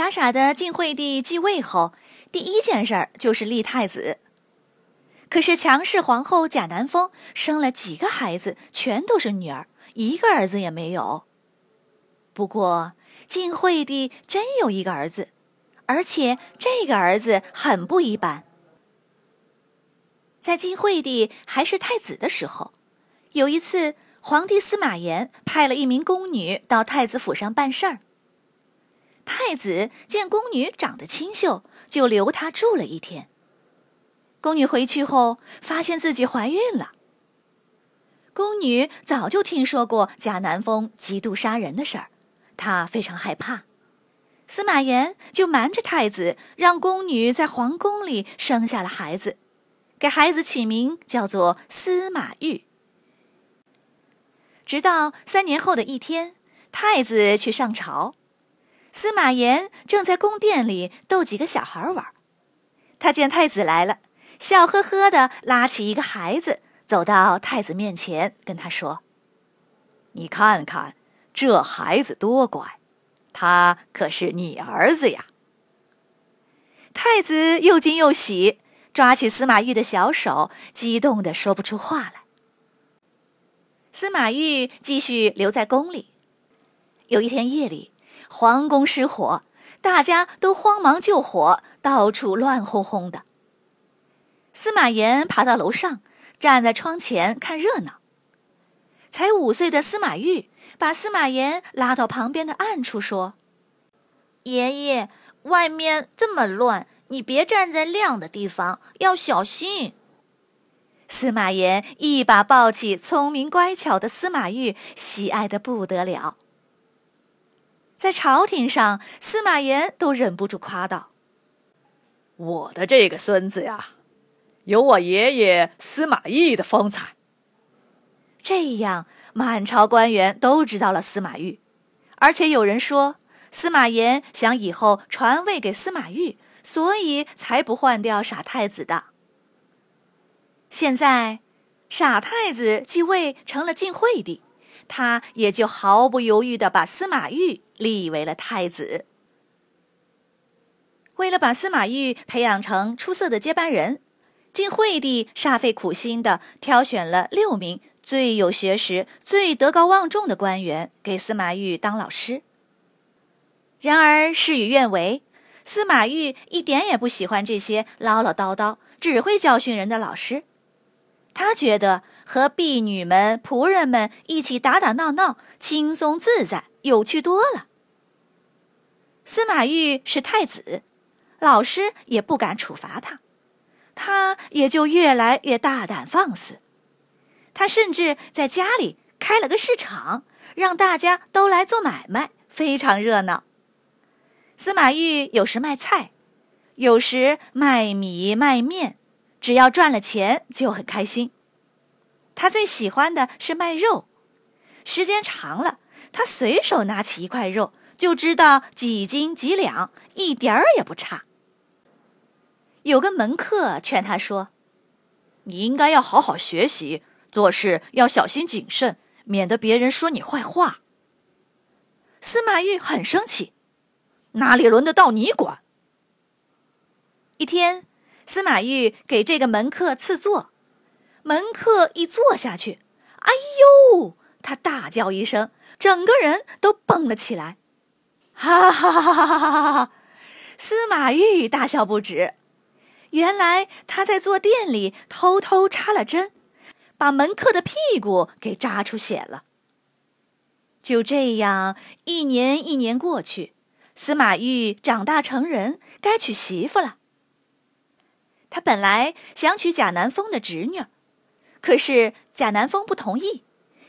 傻傻的晋惠帝继位后，第一件事儿就是立太子。可是强势皇后贾南风生了几个孩子，全都是女儿，一个儿子也没有。不过晋惠帝真有一个儿子，而且这个儿子很不一般。在晋惠帝还是太子的时候，有一次，皇帝司马炎派了一名宫女到太子府上办事儿。太子见宫女长得清秀，就留她住了一天。宫女回去后，发现自己怀孕了。宫女早就听说过贾南风嫉妒杀人的事儿，她非常害怕。司马炎就瞒着太子，让宫女在皇宫里生下了孩子，给孩子起名叫做司马懿。直到三年后的一天，太子去上朝。司马炎正在宫殿里逗几个小孩玩，他见太子来了，笑呵呵的拉起一个孩子，走到太子面前，跟他说：“你看看这孩子多乖，他可是你儿子呀。”太子又惊又喜，抓起司马懿的小手，激动的说不出话来。司马懿继续留在宫里。有一天夜里。皇宫失火，大家都慌忙救火，到处乱哄哄的。司马炎爬到楼上，站在窗前看热闹。才五岁的司马懿把司马炎拉到旁边的暗处，说：“爷爷，外面这么乱，你别站在亮的地方，要小心。”司马炎一把抱起聪明乖巧的司马懿，喜爱的不得了。在朝廷上，司马炎都忍不住夸道：“我的这个孙子呀，有我爷爷司马懿的风采。”这样，满朝官员都知道了司马懿，而且有人说，司马炎想以后传位给司马懿，所以才不换掉傻太子的。现在，傻太子继位成了晋惠帝。他也就毫不犹豫的把司马懿立为了太子。为了把司马懿培养成出色的接班人，晋惠帝煞费苦心的挑选了六名最有学识、最德高望重的官员给司马懿当老师。然而事与愿违，司马懿一点也不喜欢这些唠唠叨叨、只会教训人的老师。他觉得和婢女们、仆人们一起打打闹闹，轻松自在，有趣多了。司马懿是太子，老师也不敢处罚他，他也就越来越大胆放肆。他甚至在家里开了个市场，让大家都来做买卖，非常热闹。司马懿有时卖菜，有时卖米卖面。只要赚了钱就很开心。他最喜欢的是卖肉，时间长了，他随手拿起一块肉就知道几斤几两，一点儿也不差。有个门客劝他说：“你应该要好好学习，做事要小心谨慎，免得别人说你坏话。”司马懿很生气：“哪里轮得到你管？”一天。司马懿给这个门客赐座，门客一坐下去，哎呦！他大叫一声，整个人都蹦了起来，哈哈哈哈哈哈！司马懿大笑不止。原来他在坐垫里偷偷插了针，把门客的屁股给扎出血了。就这样，一年一年过去，司马懿长大成人，该娶媳妇了。他本来想娶贾南风的侄女，可是贾南风不同意，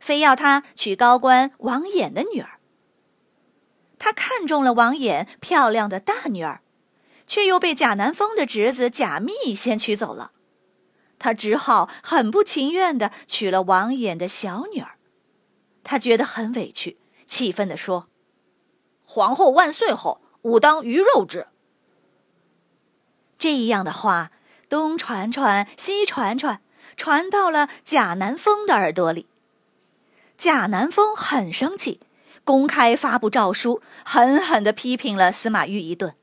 非要他娶高官王衍的女儿。他看中了王衍漂亮的大女儿，却又被贾南风的侄子贾密先娶走了。他只好很不情愿地娶了王衍的小女儿。他觉得很委屈，气愤地说：“皇后万岁后，吾当鱼肉之。”这样的话东传传，西传传，传到了贾南风的耳朵里。贾南风很生气。公开发布诏书，狠狠地批评了司马懿一顿。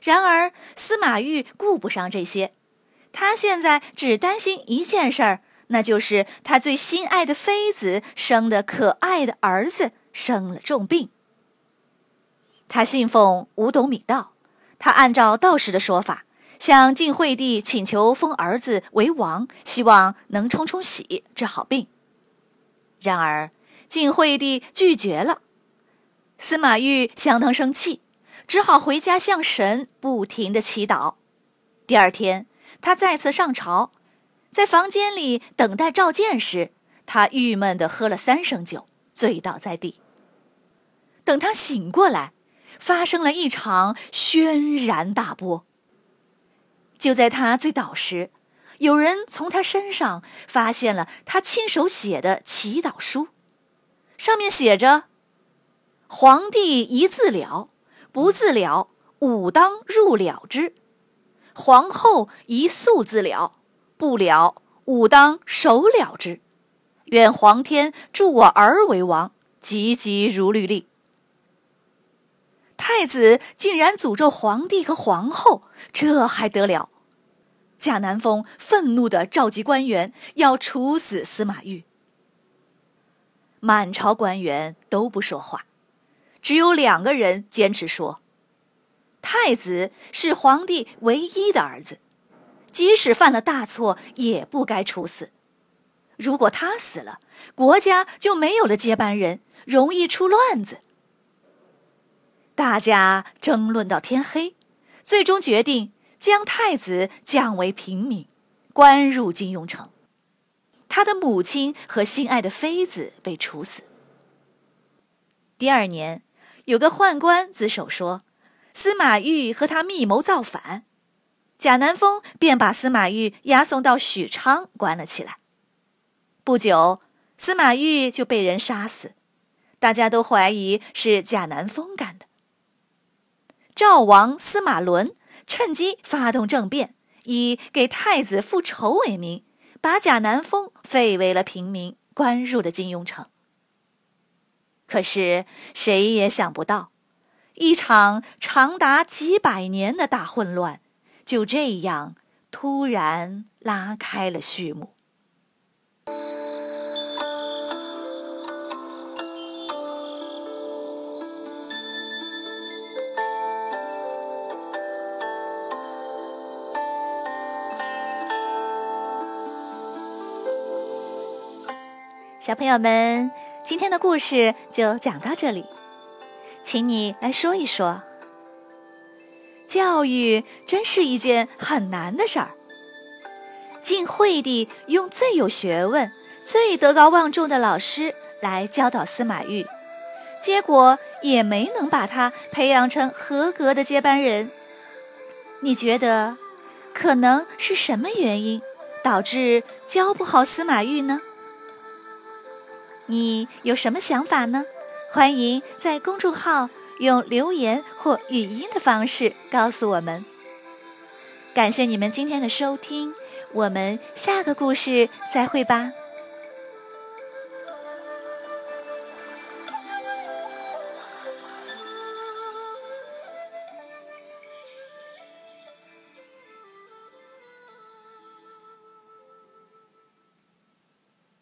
然而司马懿顾不上这些，他现在只担心一件事儿，那就是他最心爱的妃子生的可爱的儿子生了重病。他信奉五斗米道，他按照道士的说法，向晋惠帝请求封儿子为王，希望能冲冲喜，治好病。然而。晋惠帝拒绝了，司马懿相当生气，只好回家向神不停的祈祷。第二天，他再次上朝，在房间里等待召见时，他郁闷的喝了三升酒，醉倒在地。等他醒过来，发生了一场轩然大波。就在他醉倒时，有人从他身上发现了他亲手写的祈祷书。上面写着：“皇帝一自了，不自了，武当入了之；皇后一速自了，不了，武当守了之。愿皇天助我儿为王，急急如律令。”太子竟然诅咒皇帝和皇后，这还得了？贾南风愤怒地召集官员，要处死司马懿。满朝官员都不说话，只有两个人坚持说：“太子是皇帝唯一的儿子，即使犯了大错，也不该处死。如果他死了，国家就没有了接班人，容易出乱子。”大家争论到天黑，最终决定将太子降为平民，关入金庸城。他的母亲和心爱的妃子被处死。第二年，有个宦官自首说，司马懿和他密谋造反，贾南风便把司马懿押送到许昌关了起来。不久，司马懿就被人杀死，大家都怀疑是贾南风干的。赵王司马伦趁机发动政变，以给太子复仇为名。把贾南风废为了平民，关入了金庸城。可是谁也想不到，一场长达几百年的大混乱，就这样突然拉开了序幕。小朋友们，今天的故事就讲到这里，请你来说一说，教育真是一件很难的事儿。晋惠帝用最有学问、最德高望重的老师来教导司马懿，结果也没能把他培养成合格的接班人。你觉得，可能是什么原因导致教不好司马懿呢？你有什么想法呢？欢迎在公众号用留言或语音的方式告诉我们。感谢你们今天的收听，我们下个故事再会吧。